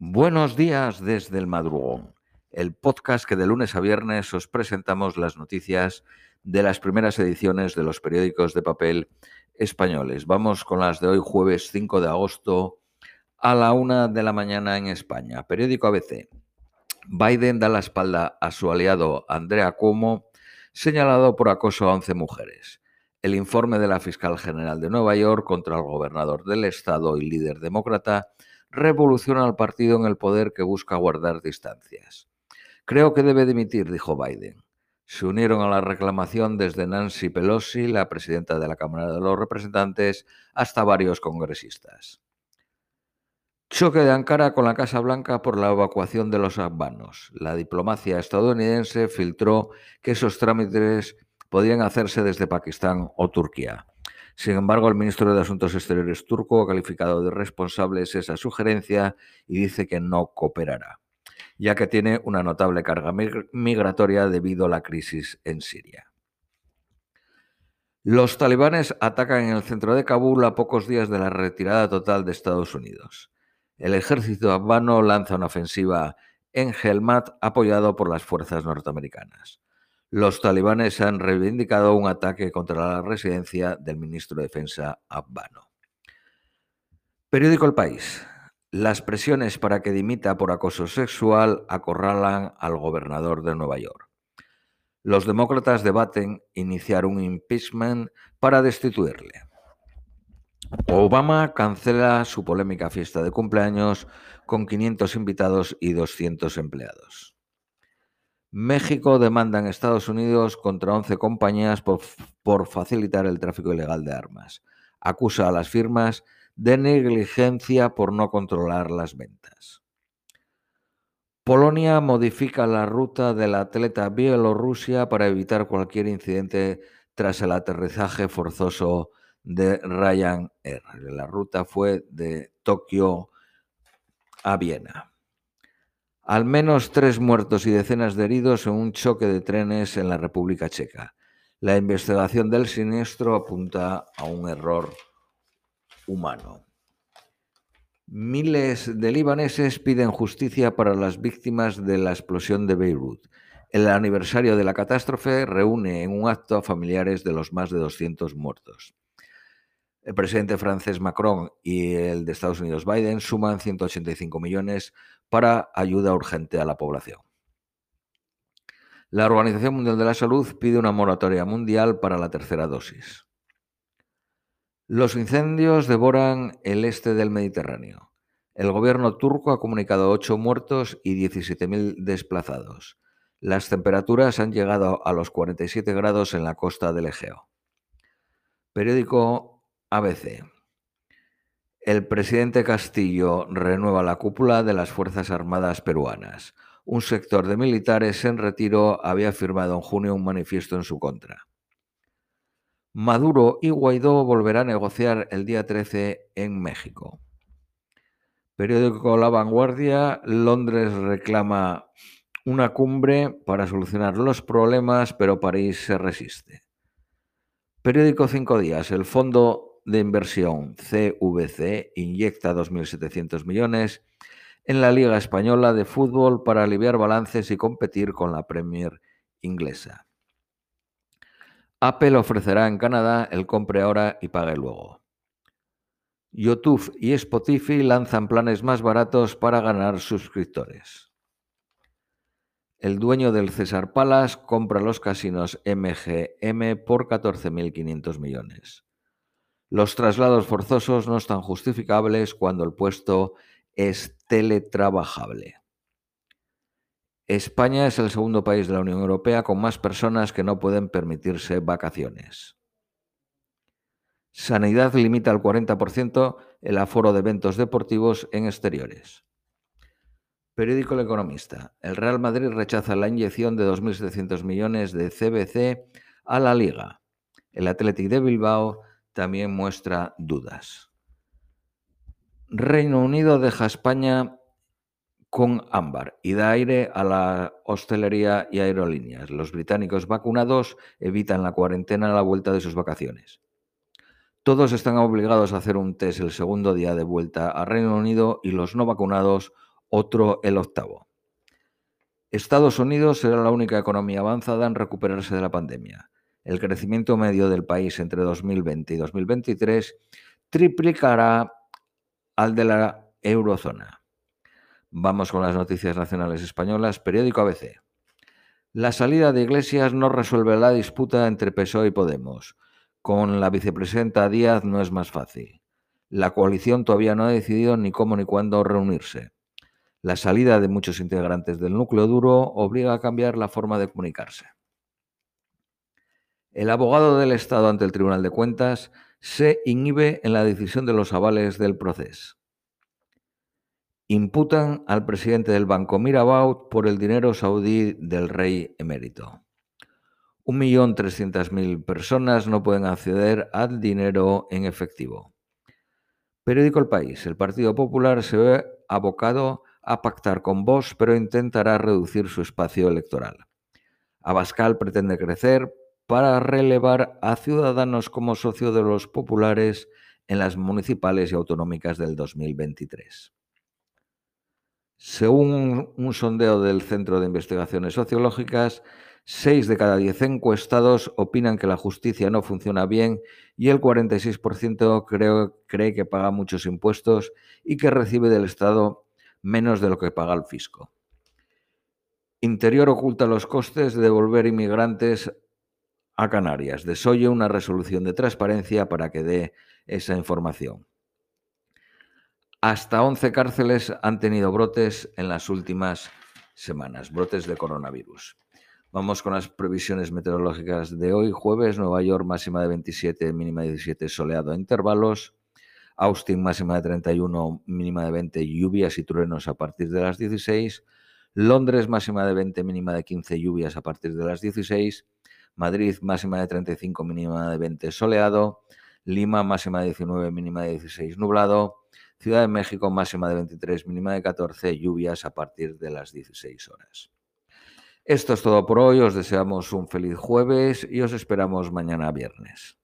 Buenos días desde el madrugón, el podcast que de lunes a viernes os presentamos las noticias de las primeras ediciones de los periódicos de papel españoles. Vamos con las de hoy jueves 5 de agosto a la una de la mañana en España. Periódico ABC. Biden da la espalda a su aliado Andrea Cuomo, señalado por acoso a 11 mujeres. El informe de la fiscal general de Nueva York contra el gobernador del estado y líder demócrata revoluciona al partido en el poder que busca guardar distancias. Creo que debe dimitir, dijo Biden. Se unieron a la reclamación desde Nancy Pelosi, la presidenta de la Cámara de los Representantes, hasta varios congresistas. Choque de Ankara con la Casa Blanca por la evacuación de los afganos. La diplomacia estadounidense filtró que esos trámites podían hacerse desde Pakistán o Turquía. Sin embargo, el ministro de Asuntos Exteriores turco ha calificado de responsables esa sugerencia y dice que no cooperará, ya que tiene una notable carga migratoria debido a la crisis en Siria. Los talibanes atacan en el centro de Kabul a pocos días de la retirada total de Estados Unidos. El ejército afgano lanza una ofensiva en Helmat apoyado por las fuerzas norteamericanas. Los talibanes han reivindicado un ataque contra la residencia del ministro de Defensa afgano. Periódico El País. Las presiones para que dimita por acoso sexual acorralan al gobernador de Nueva York. Los demócratas debaten iniciar un impeachment para destituirle. Obama cancela su polémica fiesta de cumpleaños con 500 invitados y 200 empleados. México demanda en Estados Unidos contra 11 compañías por, por, facilitar el tráfico ilegal de armas. Acusa a las firmas de negligencia por no controlar las ventas. Polonia modifica la ruta del atleta Bielorrusia para evitar cualquier incidente tras el aterrizaje forzoso de Ryanair. La ruta fue de Tokio a Viena. Al menos tres muertos y decenas de heridos en un choque de trenes en la República Checa. La investigación del siniestro apunta a un error humano. Miles de libaneses piden justicia para las víctimas de la explosión de Beirut. El aniversario de la catástrofe reúne en un acto a familiares de los más de 200 muertos. El presidente francés Macron y el de Estados Unidos Biden suman 185 millones para ayuda urgente a la población. La Organización Mundial de la Salud pide una moratoria mundial para la tercera dosis. Los incendios devoran el este del Mediterráneo. El gobierno turco ha comunicado 8 muertos y 17.000 desplazados. Las temperaturas han llegado a los 47 grados en la costa del Egeo. Periódico ABC. El presidente Castillo renueva la cúpula de las Fuerzas Armadas peruanas. Un sector de militares en retiro había firmado en junio un manifiesto en su contra. Maduro y Guaidó volverán a negociar el día 13 en México. Periódico La Vanguardia, Londres reclama una cumbre para solucionar los problemas, pero París se resiste. Periódico Cinco Días, el Fondo de inversión CVC inyecta 2.700 millones en la Liga Española de Fútbol para aliviar balances y competir con la Premier inglesa. Apple ofrecerá en Canadá el compre ahora y pague luego. YouTube y Spotify lanzan planes más baratos para ganar suscriptores. El dueño del César Palace compra los casinos MGM por 14.500 millones. Los traslados forzosos no están justificables cuando el puesto es teletrabajable. España es el segundo país de la Unión Europea con más personas que no pueden permitirse vacaciones. Sanidad limita al 40% el aforo de eventos deportivos en exteriores. Periódico El Economista. El Real Madrid rechaza la inyección de 2.700 millones de CBC a la Liga. El Athletic de Bilbao también muestra dudas. Reino Unido deja España con ámbar y da aire a la hostelería y aerolíneas. Los británicos vacunados evitan la cuarentena a la vuelta de sus vacaciones. Todos están obligados a hacer un test el segundo día de vuelta a Reino Unido y los no vacunados otro el octavo. Estados Unidos será la única economía avanzada en recuperarse de la pandemia. El crecimiento medio del país entre 2020 y 2023 triplicará al de la eurozona. Vamos con las noticias nacionales españolas. Periódico ABC. La salida de Iglesias no resuelve la disputa entre PSOE y Podemos. Con la vicepresidenta Díaz no es más fácil. La coalición todavía no ha decidido ni cómo ni cuándo reunirse. La salida de muchos integrantes del núcleo duro obliga a cambiar la forma de comunicarse. El abogado del Estado ante el Tribunal de Cuentas se inhibe en la decisión de los avales del proceso. Imputan al presidente del banco Mirabaud por el dinero saudí del rey emérito. 1.300.000 personas no pueden acceder al dinero en efectivo. Periódico El País. El Partido Popular se ve abocado a pactar con Vox, pero intentará reducir su espacio electoral. Abascal pretende crecer para relevar a Ciudadanos como socio de los populares en las municipales y autonómicas del 2023. Según un sondeo del Centro de Investigaciones Sociológicas, seis de cada diez encuestados opinan que la justicia no funciona bien y el 46% cree que paga muchos impuestos y que recibe del Estado menos de lo que paga el fisco. Interior oculta los costes de devolver inmigrantes a Canarias. Desoye una resolución de transparencia para que dé esa información. Hasta 11 cárceles han tenido brotes en las últimas semanas, brotes de coronavirus. Vamos con las previsiones meteorológicas de hoy, jueves, Nueva York máxima de 27, mínima de 17, soleado a intervalos. Austin máxima de 31, mínima de 20, lluvias y truenos a partir de las 16. Londres máxima de 20, mínima de 15, lluvias a partir de las 16. Madrid máxima de 35, mínima de 20, soleado. Lima máxima de 19, mínima de 16, nublado. Ciudad de México máxima de 23, mínima de 14, lluvias a partir de las 16 horas. Esto es todo por hoy, os deseamos un feliz jueves y os esperamos mañana viernes.